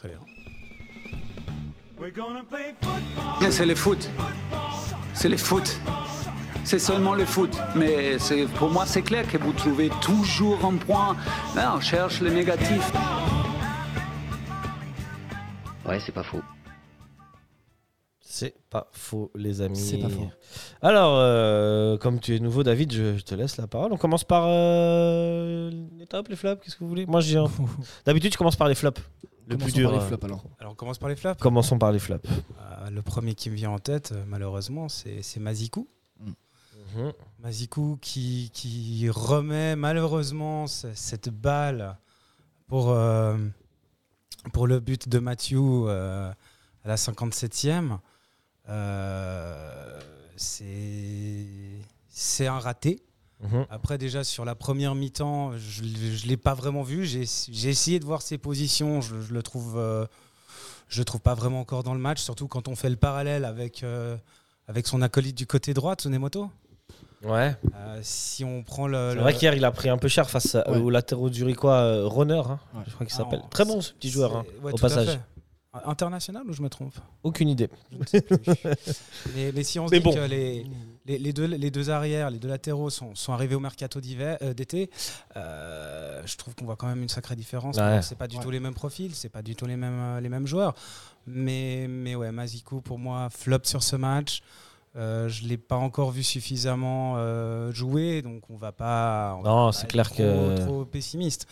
Très bien. C'est le foot. C'est le foot. C'est seulement le foot. Mais c'est- pour moi, c'est clair que vous trouvez toujours un point. Là, on cherche le négatif. Ouais, c'est pas faux. C'est pas faux, les amis. C'est pas faux. Alors, euh, comme tu es nouveau, David, je, je te laisse la parole. On commence par euh, les tops, les flops, qu'est-ce que vous voulez? Moi, j'ai un- D'habitude, tu commences par les flops. Le Commençons plus dur. par les euh, flops, alors. Alors on commence par les flops. Commençons par les flops. Euh, le premier qui me vient en tête, euh, malheureusement, c'est Mazikou. Mhm. Mazikou qui, qui remet malheureusement ce- cette balle pour, euh, pour le but de Mathieu euh, à la 57e. Euh, c'est c'est un raté. Mhm. Après, déjà, sur la première mi-temps, je ne l'ai pas vraiment vu. J'ai essayé de voir ses positions. Je, je le trouve, euh, je le trouve pas vraiment encore dans le match, surtout quand on fait le parallèle avec, euh, avec son acolyte du côté droit, Tsunemoto. Ouais. Euh, si on prend le. C'est le- vrai qu'hier, il a pris un peu cher face Ouais. au latéraux zurichois Runner, hein, Ouais. je crois qu'il Ah, s'appelle. Très bon ce petit joueur, hein, ouais, au passage. International ou je me trompe Aucune idée. Je ne sais plus. mais, mais si on se Mais dit bon. que les, les, les deux, les deux arrières, les deux latéraux sont, sont arrivés au mercato d'hiver- euh, d'été, euh, je trouve qu'on voit quand même une sacrée différence. Ouais. C'est pas du Ouais. tout les mêmes profils, c'est pas du tout les mêmes, euh, les mêmes joueurs. Mais, mais ouais, Mazikou, pour moi, flop sur ce match. Euh, je l'ai pas encore vu suffisamment euh, jouer, donc on va pas. on va Non, pas c'est être clair trop, que- trop pessimiste.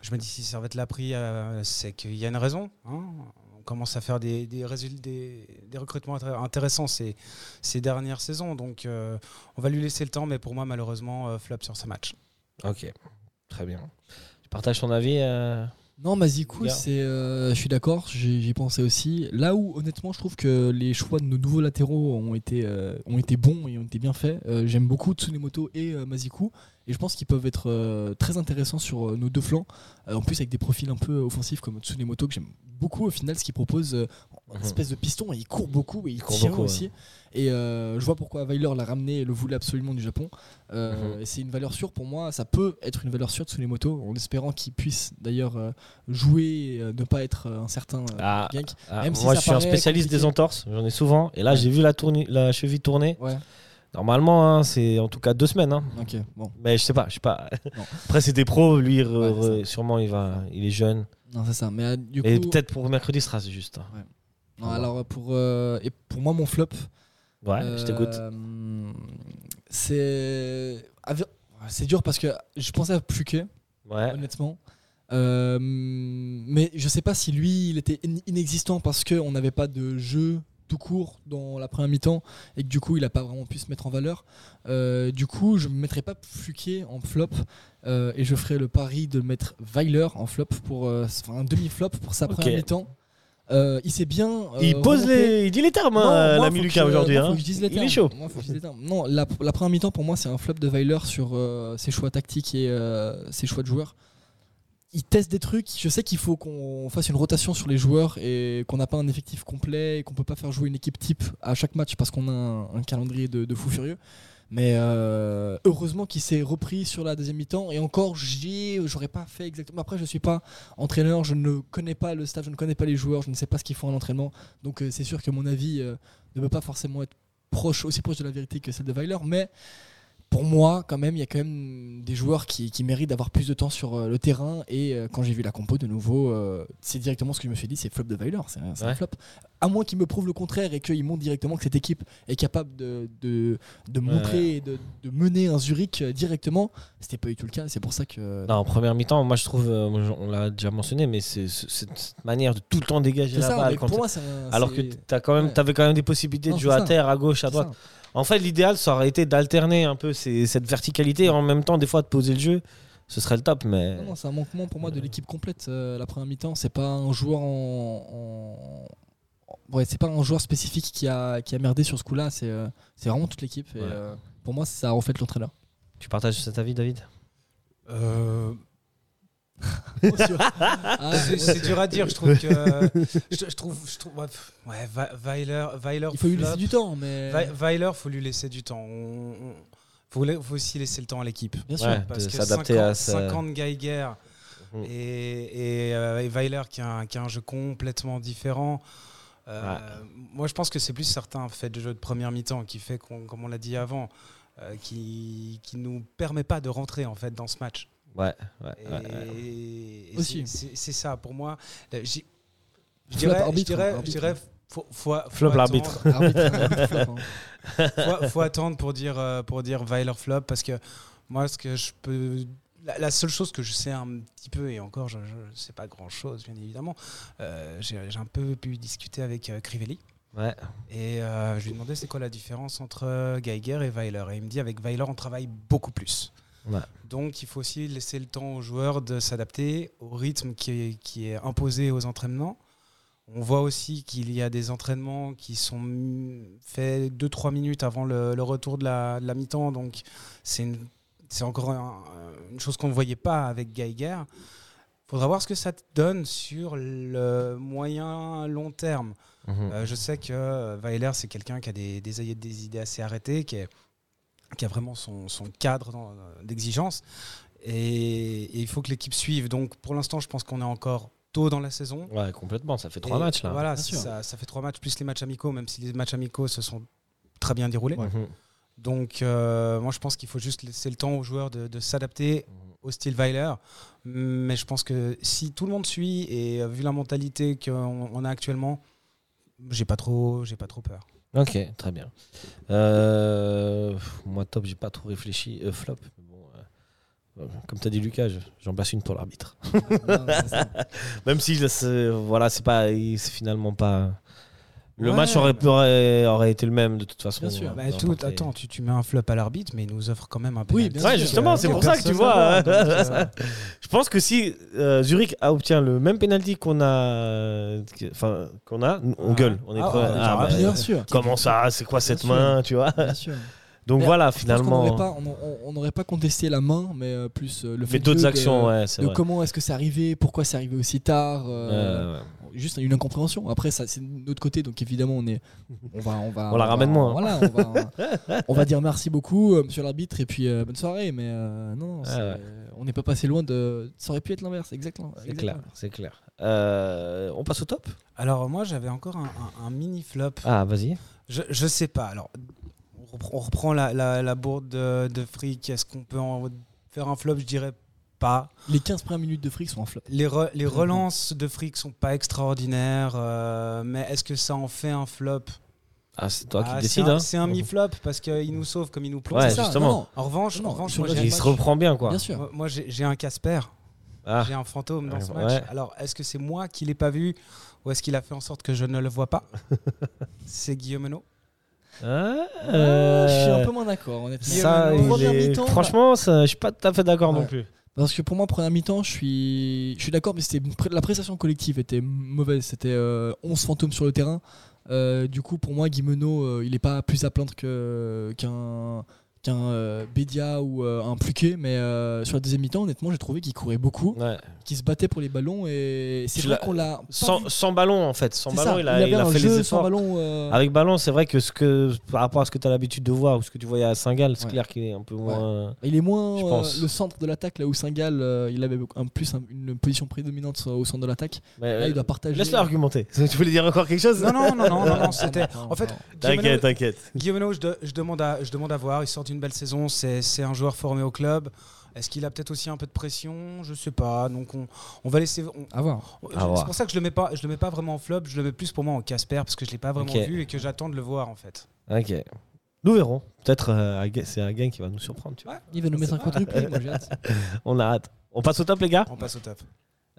Je me dis si Servette l'a pris, euh, c'est qu'il y a une raison. hein. On commence à faire des, des, des, recrutements intér- intéressants ces, ces dernières saisons, donc euh, on va lui laisser le temps, mais pour moi, malheureusement, euh, flop sur ce match. Ok, très bien. Tu partages ton avis euh, Non, Mazikou, c'est, euh, je suis d'accord, j'y pensais aussi. Là où, honnêtement, je trouve que les choix de nos nouveaux latéraux ont été, euh, ont été bons et ont été bien faits. Euh, J'aime beaucoup Tsunemoto et Mazikou. Et je pense qu'ils peuvent être très intéressants sur nos deux flancs. En plus, avec des profils un peu offensifs comme Tsunemoto, que j'aime beaucoup au final, ce qu'il propose, une Mhm. espèce de piston, et il court beaucoup et il, court tient beaucoup, aussi. Et euh, je vois pourquoi Weiler l'a ramené et le voulait absolument du Japon. Euh, et C'est une valeur sûre pour moi. Ça peut être une valeur sûre de Tsunemoto, en espérant qu'il puisse d'ailleurs euh, jouer, et, euh, ne pas être un certain Ah, ah, Même si Moi, je suis un spécialiste des entorses, j'en ai souvent. Et là, Ouais. j'ai vu la, cheville tourner. Ouais, Normalement, hein, c'est en tout cas deux semaines. hein. bon. Mais je sais pas, je sais pas. Non. Après, c'est des pros, lui, re- Ouais, re- sûrement, il, va, il est jeune. Non, c'est ça. Mais du coup, Et peut-être pour mercredi, ce sera juste. hein. Non, alors pour, euh, et pour moi, mon flop, Ouais, je t'écoute. Euh, C'est. C'est dur parce que je pensais à Pluquet, Ouais. honnêtement. Euh, mais je sais pas si lui, il était in- inexistant parce qu'on n'avait pas de jeu tout court dans la première mi-temps et que du coup, il n'a pas vraiment pu se mettre en valeur. Euh, du coup, je ne mettrai pas Pluquet en flop euh, et je ferai le pari de mettre Weiler en flop pour euh, un demi-flop pour sa première mi-temps. Euh, il s'est bien. euh, il pose les. Il dit les termes, Non, hein, l'ami Lucas, aujourd'hui. hein. Il est chaud. Moi, faut que je dise les termes. Non, la, la première mi-temps, pour moi, c'est un flop de Weiler sur euh, ses choix tactiques et euh, ses choix de joueurs. Il teste des trucs. Je sais qu'il faut qu'on fasse une rotation sur les joueurs et qu'on n'a pas un effectif complet et qu'on peut pas faire jouer une équipe type à chaque match parce qu'on a un, un calendrier de, de fou furieux. Mais euh, heureusement qu'il s'est repris sur la deuxième mi-temps. Et encore, j'aurais pas fait exactement. Après, je suis pas entraîneur, je ne connais pas le staff, je ne connais pas les joueurs, je ne sais pas ce qu'ils font en entraînement. Donc euh, c'est sûr que mon avis euh, ne peut pas forcément être proche, aussi proche de la vérité que celle de Weiler. Mais pour moi, quand même, il y a quand même des joueurs qui, qui méritent d'avoir plus de temps sur euh, le terrain. Et euh, quand j'ai vu la compo de nouveau, euh, c'est directement ce que je me suis dit, c'est flop de Weiler. C'est un, flop. À moins qu'il me prouve le contraire et qu'il montre directement que cette équipe est capable de, de, de montrer et de, de mener un Zurich directement. C'était pas du tout le cas. C'est pour ça que. Non, en première mi-temps, moi je trouve, on l'a déjà mentionné, mais c'est cette manière de tout le temps dégager la ça, balle. pour moi, alors que tu quand même, ouais. avais quand même des possibilités Non, de jouer à terre, à gauche, à droite. ça. En fait, l'idéal, ça aurait été d'alterner un peu ces- cette verticalité et en même temps, des fois, de poser le jeu. Ce serait le top, mais. Non, non, c'est un manquement pour moi de l'équipe complète. euh, la première mi-temps, c'est pas un joueur en, en- ouais, c'est pas un joueur spécifique qui a qui a merdé sur ce coup-là. C'est euh, c'est vraiment toute l'équipe. Et Ouais. euh, pour moi, ça reflète l'entraîneur. Tu partages cet avis, David? Euh, Ah, c'est dur à dire, je trouve que. je, je trouve. Je trouve ouais, Weiler, Weiler. il faut lui laisser du temps, mais Wei- Weiler, faut lui laisser du temps. On, on- faut, la- faut aussi laisser le temps à l'équipe. bien sûr. Ouais. Parce que s'adapter 50, à sa- 50 Geiger et, et, euh, et Weiler qui a, un, qui a un jeu complètement différent. Euh, Ouais. Moi, je pense que c'est plus certains faits de jeu de première mi-temps qui fait, qu'on- comme on l'a dit avant, euh, qui qui nous permet pas de rentrer en fait dans ce match. Ouais, ouais, Et, ouais, ouais. et Aussi. c'est- ça pour moi. Euh, Je dirais, je dirais, je arbitre. dirais, faut, faut, faut Flop l'arbitre. Hein. faut, faut attendre pour dire, euh, pour dire Weiler flop parce que moi, ce que je peux. La, la seule chose que je sais un petit peu, et encore, je ne sais pas grand chose, bien évidemment, euh, j'ai un peu pu discuter avec euh, Crivelli. Ouais. Et euh, je lui ai demandé c'est quoi la différence entre Geiger et Weiler. Et il me dit avec Weiler, on travaille beaucoup plus. Ouais. Donc il faut aussi laisser le temps aux joueurs de s'adapter au rythme qui est, qui est imposé aux entraînements. On voit aussi qu'il y a des entraînements qui sont faits 2-3 minutes avant le, le retour de la, mi-temps. Donc c'est encore un- une chose qu'on ne voyait pas avec Geiger. Il faudra voir ce que ça te donne sur le moyen long terme. Mhm. Euh, je sais que euh, Weiler, c'est quelqu'un qui a des, des, des idées assez arrêtées, qui, est- qui a vraiment son, son cadre dans- d'exigence. Et, et il faut que l'équipe suive. Donc pour l'instant, je pense qu'on est encore tôt dans la saison. Ouais, complètement. Ça fait trois Et matchs là. Voilà, ça, ça fait trois matchs plus les matchs amicaux, même si les matchs amicaux se sont très bien déroulés. Mhm. Donc euh, moi, je pense qu'il faut juste laisser le temps aux joueurs de, de s'adapter au style Weiler. Mais je pense que si tout le monde suit et euh, vu la mentalité qu'on on a actuellement, j'ai pas trop, j'ai pas trop peur. Ok, très bien. Euh, moi, top, j'ai pas trop réfléchi. Euh, flop. Bon, euh, comme tu as dit, Lucas, je- j'en place une pour l'arbitre. Même si voilà, c'est pas, c'est finalement pas. Le Ouais, match aurait, aurait, aurait été le même de toute façon. Bien sûr. euh, Bah, tout, attends, tu, tu mets un flop à l'arbitre, mais il nous offre quand même un Oui, penalty. bien Ouais, sûr. justement, c'est pour ça que tu vois. Donc, euh, Je pense que si euh, Zurich a obtient le même penalty qu'on a, euh, enfin qu'on a, on Ah. gueule. On est Ah, ouais, Ah, bah, Bien sûr. comment ça C'est quoi cette main Tu vois? Bien sûr. Donc Mais voilà, finalement. on- n'aurait pas contesté la main, mais euh, plus euh, le fait Mais d'autres de- actions, de, ouais, c'est de vrai. comment est-ce que c'est arrivé, pourquoi c'est arrivé aussi tard. euh, Ouais. Juste une incompréhension. Après, ça, c'est de notre côté, donc évidemment, on est, on va, on va, On la va- ramène moins, hein. Voilà, on va, on va dire merci beaucoup, euh, Monsieur l'arbitre, et puis euh, bonne soirée. Mais euh, non, c'est- ouais. on n'est pas passé loin de. Ça aurait pu être l'inverse, exactement. C'est exactement. clair, c'est clair. Euh, on passe au top? Alors moi, j'avais encore un, un- un mini flop. Ah, vas-y. Je, je sais pas. Alors, on reprend, la, la, la bourde de, de fric. Est-ce qu'on peut en faire un flop? Je dirais pas. Les 15 premières minutes de fric sont un flop. Les, re- relances de fric sont pas extraordinaires, euh, mais est-ce que ça en fait un flop? Ah, c'est toi Ah, qui c'est décides. un- hein. C'est un, mi-flop parce qu'il nous sauve comme il nous plonge. Ouais, C'est ça, justement. non, non, En revanche, Non, en revanche moi, Il se reprend bien, quoi. bien sûr. moi, j'ai un Casper. Ah, J'ai un fantôme dans ce Ouais. match. Alors, est-ce que c'est moi qui l'ai pas vu ou est-ce qu'il a fait en sorte que je ne le vois pas? C'est Guillaume Menot. Ah, Euh, je suis un peu moins d'accord, honnêtement. ça, Guillaume il Première est- mi-temps, Franchement, ça, je suis pas tout à fait d'accord Ouais. non plus. Parce que pour moi, première mi-temps, je suis, je suis d'accord, mais c'était la prestation collective était mauvaise. C'était euh, 11 fantômes sur le terrain. Euh, du coup, pour moi, Guimeno, euh, il n'est pas plus à plaindre que- qu'un qu'un euh, Bédia ou euh, un Pluquet. Mais euh, sur la deuxième mi-temps, honnêtement, j'ai trouvé qu'il courait beaucoup, Ouais. qu'il se battait pour les ballons. Et c'est vrai qu'on l'a. Sans, ballon, en fait. Sans ballon, ça, il a, avait il a un fait jeu les sans efforts. ballon. euh, Avec ballon, c'est vrai que, ce que par rapport à ce que tu as l'habitude de voir ou ce que tu voyais à Saint-Gall, c'est Ouais. clair qu'il est un peu moins. Il est moins Je euh, pense. le centre de l'attaque, là où Saint-Gall, euh, il avait un, plus un- une position prédominante au centre de l'attaque. Mais, Là, il doit partager. Laisse-le argumenter. Tu voulais dire encore quelque chose? Non, non, non, non, non, non, c'était. En fait, T'inquiète, t'inquiète. Guillaume je, de- je demande à, je demande à voir. Il sort d'une belle saison. C'est un joueur formé au club. Est-ce qu'il a peut-être aussi un peu de pression? Je sais pas. Donc on, on va laisser. on- À voir. c'est pour ça que je le mets pas. Je le mets pas vraiment en flop. Je le mets plus pour moi en Casper parce que je l'ai pas vraiment vu et que j'attends de le voir en fait. Ok. Nous verrons. Peut-être euh, c'est Hagen qui va nous surprendre. Tu vois. Il va nous mettre un quadruplé, moi j'ai hâte. On a hâte. On passe au top, les gars? On passe au top.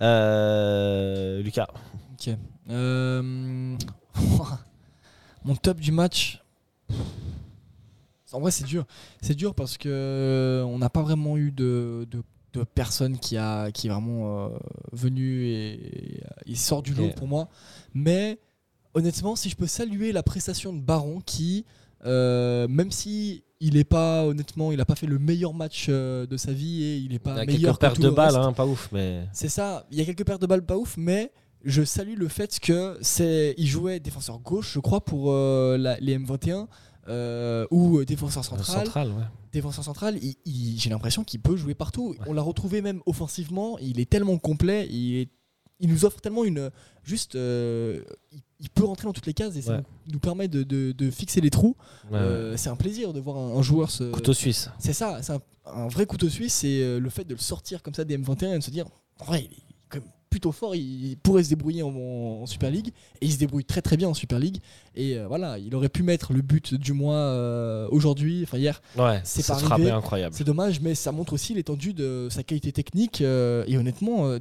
Euh, Lucas. Ok. Euh, Mon top du match. En vrai, c'est dur. C'est dur parce que euh, on n'a pas vraiment eu de, de, de personne qui, a, qui est vraiment euh, venu et, il sort du lot pour moi. Mais honnêtement, si je peux saluer la prestation de Baron qui, euh, même si il est pas honnêtement, il n'a pas fait le meilleur match euh, de sa vie et il n'est pas Il y a meilleur quelques que pertes de le balles, hein, pas ouf, mais. C'est ça. Il y a quelques pertes de balles pas ouf, mais je salue le fait que c'est. Il jouait défenseur gauche, je crois, pour euh, la- les M21. Euh, ou défenseur central. Central, ouais. Défenseur central, il- il- j'ai l'impression qu'il peut jouer partout. On l'a retrouvé même offensivement. Il est tellement complet. Il, est- il nous offre tellement une. Juste. euh, il, il peut rentrer dans toutes les cases et ça Ouais. nous, permet de, de- de fixer les trous. Euh, c'est un plaisir de voir un, un joueur se. Couteau suisse. C'est ça, c'est un, un vrai couteau suisse. C'est euh, le fait de le sortir comme ça des M21 et de se dire, en vrai, il est plutôt fort. Il pourrait se débrouiller en, en Super League et il se débrouille très très bien en Super League. Et euh, voilà, il aurait pu mettre le but du mois euh, aujourd'hui, enfin hier. Ouais, C'est pas arrivé. incroyable. C'est dommage, mais ça montre aussi l'étendue de sa qualité technique. euh, et honnêtement, euh,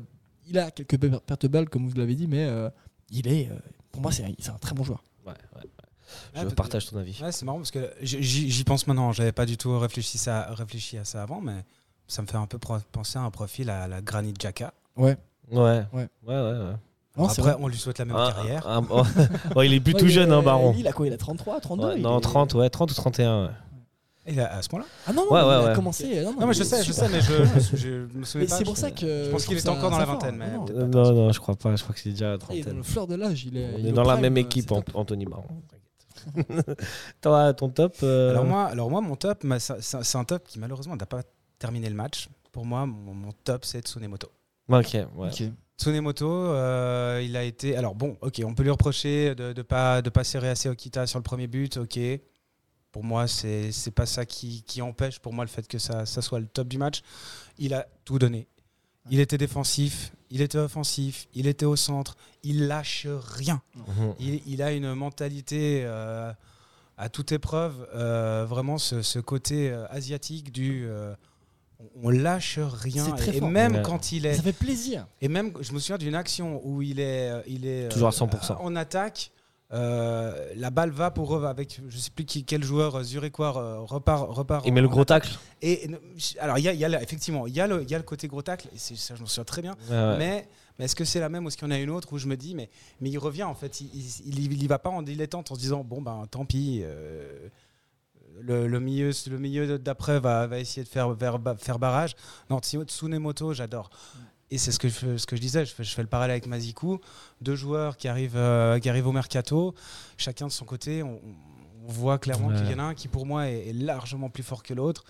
il a quelques per- pertes de balles, comme vous l'avez dit, mais euh, il est, euh, pour moi, c'est un, très bon joueur. Ouais, ouais. Ah, Je partage ton avis. Ouais, c'est marrant parce que j'y pense maintenant. J'avais pas du tout réfléchi, ça, réfléchi à ça avant, mais ça me fait un peu penser à un profil à la Granit Xhaka. Ouais. Ouais, ouais, Ouais. ouais. ouais. Non, c'est Après, vrai. on lui souhaite la même Ah, carrière. ah, il est plus Ouais, tout jeune, hein, Baron. Il a quoi Il a 33, 32 Ouais, il non, est- 30, ouais, 30 ou 31. ouais. Il a- à ce point-là Ah non, non, Ouais, il ouais, a ouais. commencé. Non, Non, mais je sais, je sais, mais je, je, je me souviens Mais pas. c'est pour je- ça que. je pense qu'il était encore dans la vingtaine, mais Non, non. Euh, Non, non, je crois pas. Je crois que c'est déjà à la Il est dans trentaine. le fleur de l'âge. Il est, On il est au dans la prime, même euh, équipe, c'est Ant- top. Anthony Baron. t'inquiète. Toi, ton top euh, Alors moi, alors moi, mon top, ça- ça- c'est un top qui malheureusement n'a pas terminé le match. Pour moi, mon, mon top, c'est Tsunemoto. Ok, ouais. Tsunemoto, euh, il a été. Alors bon, ok, on peut lui reprocher de ne pas, de pas serrer assez Okita sur le premier but, ok. Pour moi, c'est c'est pas ça qui, qui empêche pour moi le fait que ça, ça soit le top du match. Il a tout donné. Il était défensif, il était offensif, il était au centre, il lâche rien. Mhm. Il, il a une mentalité euh, à toute épreuve, euh, vraiment ce, ce côté asiatique du euh, on lâche rien. C'est très et fort. même Ouais. quand il est Ça fait plaisir. et même, je me souviens d'une action où il est, euh, il est euh, Toujours à 100%. En attaque, euh, la balle va pour eux avec, je sais plus qui, quel joueur euh, zurichois euh, repart, repart. Il met le gros tacle. Et alors il y a, y a effectivement, il y a le, il y a le côté gros tacle. Et ça, je m'en souviens très bien. Ouais. Mais, mais est-ce que c'est la même ou est-ce qu'il y en a une autre où je me dis, mais, mais il revient en fait, il, il, il- il y va pas en dilettante en se disant, bon ben tant pis. euh, le, le milieu, le milieu d'après va, va essayer de faire, faire, faire barrage. Non, Tsunemoto, j'adore. Et c'est ce que, je, ce que je disais, je fais, je fais le parallèle avec Mazikou. Deux joueurs qui arrivent, euh, qui arrivent au mercato, chacun de son côté. On, on voit clairement Ouais. qu'il y en a un qui, pour moi, est, est largement plus fort que l'autre.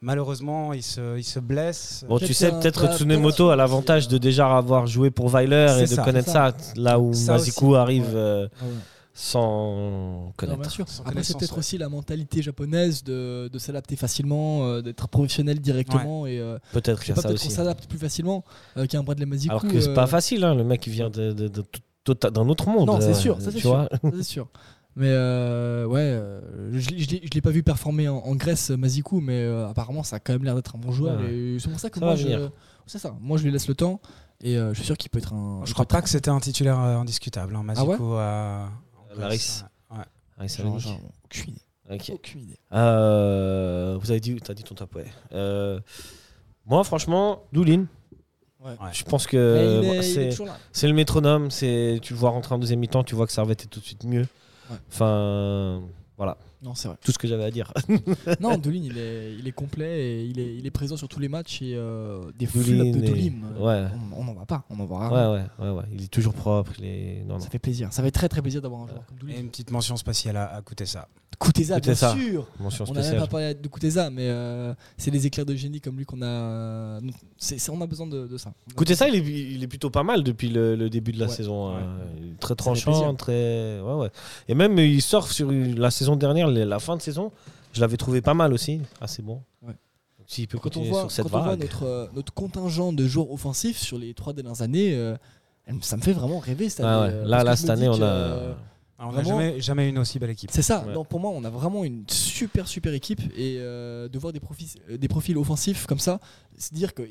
Malheureusement, il se, il se blesse. Bon, tu sais, peut-être Tsunemoto a l'avantage de déjà avoir joué pour Weiler et de ça, connaître ça, là où Ça Mazikou aussi. arrive Ouais. euh, Ouais. Sans Non, connaître. bien sûr. Sans Après, c'est peut-être ouais. aussi la mentalité japonaise de, de s'adapter facilement, euh, d'être professionnel directement. Et euh, Peut-être qu'il sais y a pas, ça peut-être qu'on aussi. s'adapte plus facilement euh, qu'un Bradley Mazikou. Alors que c'est euh, pas facile, hein, le mec vient de, de- de d'un autre monde. Non, c'est sûr, ça c'est sûr. vois. ça, c'est sûr. Mais euh, ouais, je l'ai- je l'ai pas vu performer en, en Grèce, Mazikou, mais euh, apparemment ça a quand même l'air d'être un bon joueur. Ouais. C'est pour ça que Ça moi, je, ça. Moi, je lui laisse le temps et euh, je suis sûr qu'il peut être un. Je crois pas que c'était un titulaire indiscutable. Hein, Ah ouais? Mazikou Laris. Ouais. Venir. aucune idée. Ok. Aucune idée. Euh, vous avez dit, t'as dit ton top, ouais. Euh, moi, franchement, Doulin. Ouais. Je pense que c'est le métronome. C'est tu le vois rentrer en deuxième mi-temps, tu vois que Servette est tout de suite mieux. Ouais. Enfin, voilà, Non, c'est vrai. tout ce que j'avais à dire. non, Dolin, il est, il est complet et il est, il est présent sur tous les matchs et euh, des flops de Dolim. ouais. On n'en va pas, on en voit Ouais, rarement. ouais, ouais, ouais. Il est toujours propre. Il est non, non. Ça fait plaisir. Ça fait très très plaisir d'avoir un joueur comme Et Doulin. une petite mention spatiale à, à Kutesa. Kuteza, bien sûr. Mention On n'a même spéciale. pas parlé de Kuteza, mais euh, c'est des éclairs de génie comme lui qu'on a. c'est c'est- on a besoin de, de ça. On a Écoutez ça, il est, il est plutôt pas mal depuis le, le début de la Ouais. saison. Ouais. hein. Très tranchant, très. Ouais, ouais. Et même, il sort sur la saison dernière, la fin de saison. Je l'avais trouvé pas mal aussi, assez bon. Ouais. Peut Quand on continuer voit, sur cette quand on voit vague. notre, euh, notre contingent de joueurs offensifs sur les trois dernières années, euh, ça me fait vraiment rêver cette année. ouais. euh, Là, là cette année, on que, a. euh, Alors, on n'a jamais, jamais une aussi belle équipe. C'est ça. Ouais. Donc pour moi, on a vraiment une super super équipe et euh, de voir des profils, des profils offensifs comme ça, c'est dire qu'il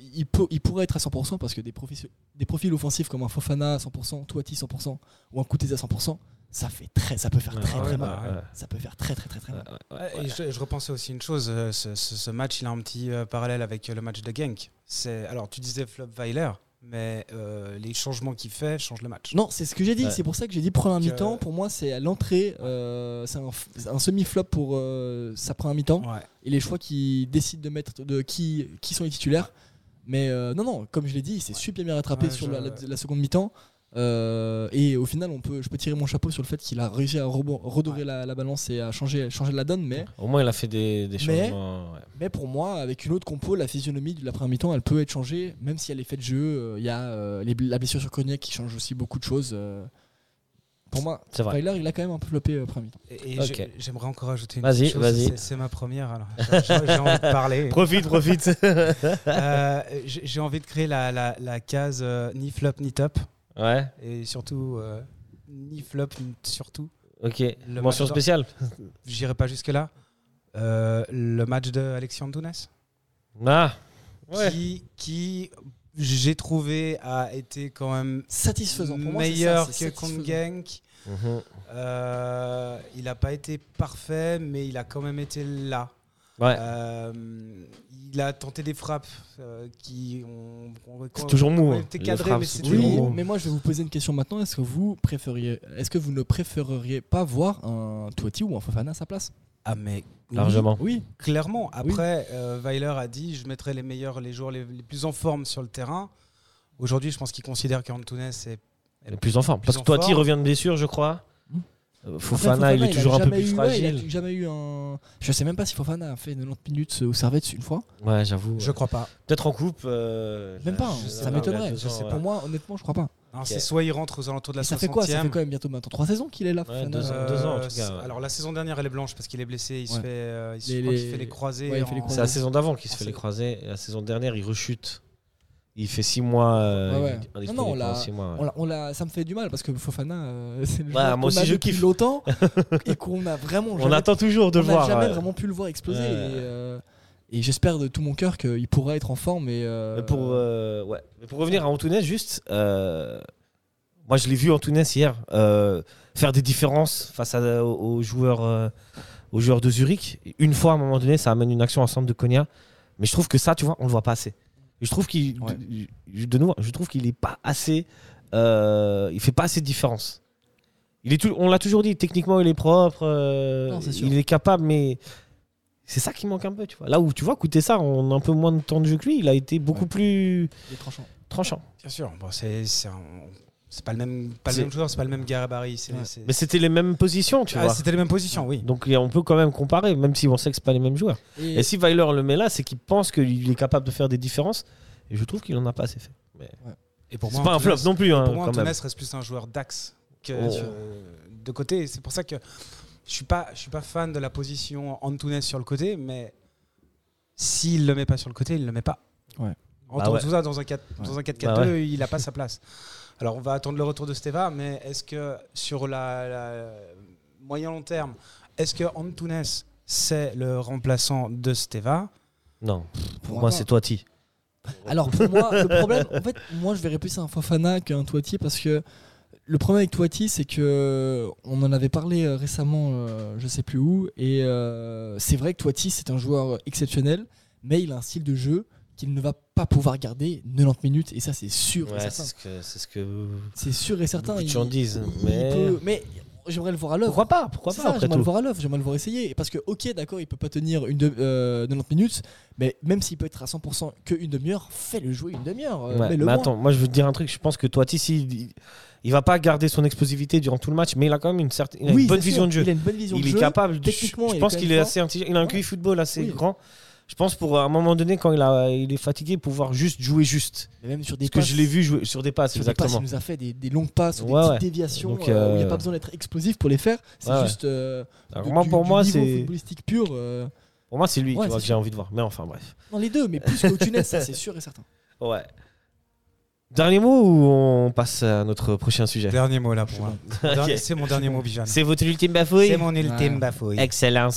il pourrait être à 100% parce que des profils, des profils offensifs comme un Fofana à 100%, Touati 100% ou un Koutez à 100%, ça fait très, ça peut faire Ouais, très ouais, très bah, mal. ouais. Ça peut faire très très très très mal. Ouais, ouais, Ouais, ouais. et je, je repensais aussi une chose, euh, ce, ce- ce match il a un petit euh, parallèle avec euh, le match de Genk. C'est alors tu disais Flop Weiler, mais euh, les changements qu'il fait changent le match. Non, c'est ce que j'ai dit. Ouais. C'est pour ça que j'ai dit première Donc, mi-temps. euh, Pour moi, c'est à l'entrée. euh, c'est un, un semi-flop pour euh, sa première mi-temps. Ouais. et les choix qui décident de mettre de qui, qui sont les titulaires. Mais euh, non, non, comme je l'ai dit, il s'est super bien rattrapé Ouais, sur je- la, la- la seconde mi-temps. Euh, et au final, on peut, je peux tirer mon chapeau sur le fait qu'il a réussi à redorer la, la balance et à changer, changer la donne. Mais, Au moins, il a fait des, des Mais- changements. ouais. mais pour moi, avec une autre compo, la physionomie de la première mi-temps, elle peut être changée, même si elle est faite de jeu. euh, Il y a euh, les la blessure sur Cognac qui change aussi beaucoup de choses. euh. Pour moi. Weiler, il a quand même un peu floppé euh, première mi-temps. Et, et j'aimerais encore ajouter une petite chose. vas-y. C'est- C'est ma première, alors j'ai envie de parler. Profite, profite. Euh, j'ai j'ai envie de créer la, la, la case euh, ni flop ni top. Ouais, Et surtout, euh, ni flop, ni surtout. ok. Le Mention match- spéciale. J'irai pas jusque-là. Euh, le match de Alexis Antunes, Ah, ouais. qui, qui j'ai trouvé, a été quand même Satisfaisant. Pour moi, c'est ça, meilleur que contre. Genk. Mhm. Euh, il n'a pas été parfait, mais il a quand même été là. Ouais. Euh, il a tenté des frappes euh, qui ont, ont- C'est toujours mou, hein. frappes, mais c'est toujours mou. mais moi je vais vous poser une question maintenant. Est-ce que vous préfériez, est-ce que vous ne préféreriez pas voir un Toiti ou un Fofana à sa place? Ah, mais Largement. Oui. clairement. Après, euh, Weiler a dit je mettrai les meilleurs, les joueurs les, les plus en forme sur le terrain. Aujourd'hui, je pense qu'il considère qu'Antunes est. Le plus en forme. Parce que Toiti revient de blessure, je crois. Euh, Après, Fofana, il est toujours un peu plus eu- ouais, il fragile. a jamais eu un. Je sais même pas si Fofana a fait 90 minutes au Servette une fois. Ouais, j'avoue. Je crois pas. Peut-être en coupe. euh, Même pas. hein. je sais ça m'étonnerait. sais ans, Pour ouais. moi, honnêtement, je crois pas. Non, C'est soit il rentre aux alentours de la Et ça 60e. fait quoi? Ça fait quand même bientôt maintenant trois saisons qu'il est là. Ouais, deux ans. deux ans, en tout cas, Euh, ouais. Alors la saison dernière, elle est blanche parce qu'il est blessé. Il se Ouais. fait, euh, il se- Les- fait les croisés. ouais, en- C'est la saison d'avant qu'il se fait les croisés. Et la saison dernière, il rechute. Il fait 6 mois. euh, Ouais, ouais. indisponible Non, non, on six mois, ouais. On l'a- on l'a- ça me fait du mal parce que Fofana, euh, c'est le moi qu'on aussi, a je kiffe. longtemps et qu'on a vraiment On jamais attend toujours de on n'a voir. jamais ouais. vraiment pu le voir exploser. Et, euh, et j'espère de tout mon cœur qu'il pourra être en forme. Et, Mais pour, ouais. Mais pour revenir à Antunes, juste, moi je l'ai vu Antunes hier faire des différences face à, aux, joueurs, aux joueurs de Zurich. Une fois, à un moment donné, ça amène une action en centre de Konya. Mais je trouve que ça, tu vois, on le voit pas assez. Je trouve qu'il, Ouais. de, de nouveau, je trouve qu'il est pas assez, euh, il fait pas assez de différence. Il est tout- on l'a toujours dit, techniquement il est propre, euh, Non, c'est sûr. il est capable, mais c'est ça qui manque un peu, tu vois. Là où tu vois, écoutez ça, on a un peu moins de temps de jeu que lui, il a été beaucoup Ouais. plus tranchant. tranchant. Bien sûr. Bon, c'est c'est pas le même, pas le même joueur, c'est pas le même gabarit. c'est- Ouais. c'est- Mais c'était les mêmes positions, tu Ah, vois. C'était les mêmes positions, oui. Donc on peut quand même comparer, même si on sait que c'est pas les mêmes joueurs. Et, Et si Weiler le met là, c'est qu'il pense qu'il est capable de faire des différences. Et je trouve qu'il en a pas assez fait. Et pour C'est moi, pas un flop non plus, hein, Pour moi, reste plus un joueur d'axe que Oh. euh, de côté. C'est pour ça que je suis pas, je suis pas fan de la position Antunes sur le côté, mais s'il le met pas sur le côté, il le met pas. Ouais. En Bah tant- ouais. tout ça, dans un 4 dans un 4-4-2, Bah il a pas sa place. Alors on va attendre le retour de Steva, mais est-ce que sur la, la- moyen long terme, est-ce que Antunes c'est le remplaçant de Steva? Non, pour moi, c'est Toiti. Alors pour moi, le problème, en fait, moi je verrais plus un Fofana qu'un Toiti parce que le problème avec Toiti, c'est que on en avait parlé euh, récemment, euh, je sais plus où, et euh, c'est vrai que Toiti c'est un joueur exceptionnel, mais il a un style de jeu qu'il ne va pas pouvoir garder 90 minutes, et ça c'est sûr et certain. c'est ce que, c'est ce que C'est sûr et certain. il- disent. il Mais peut- mais j'aimerais le voir à l'œuvre. pourquoi pas Pourquoi pas j'aimerais le voir à l'œuvre, j'aimerais le voir essayer. Parce que, ok, d'accord, il peut pas tenir une de- euh, 90 minutes, mais même s'il peut être à 100% que une demi-heure, fais-le jouer une demi-heure. euh, Ouais, mais moins. attends, moi je veux te dire un truc. Je pense que Toiti, si, il, il va pas garder son explosivité durant tout le match, mais il a quand même une certaine, Oui, une bonne vision sûr, de jeu. Il a une bonne vision il de est jeu. capable. de- techniquement, je pense qu'il est assez intelligent. Il a un. QI football assez Oui. grand. Je pense pour à un moment donné, quand il, a, il est fatigué, pouvoir juste jouer juste. Mais même sur des Parce que je l'ai vu jouer sur des passes, sur des passes, exactement. il nous a fait des, des longues passes ou des Ouais, petites ouais. déviations Donc, euh, où il n'y a euh, pas besoin d'être explosif pour les faire. C'est Ouais, juste. euh, Alors du- moi, du- pour du moi, c'est footballistique pur. euh, pour moi c'est lui Ouais, tu vois, c'est que j'ai envie de voir. Mais enfin bref. Dans les deux, mais plus qu'au Tunis, ça c'est sûr et certain. Ouais. Dernier mot ou on passe à notre prochain sujet? Dernier mot là pour moi. C'est mon dernier mot, Bijan. C'est votre ultime bafouille? C'est mon ultime Ouais. bafouille. Excellence.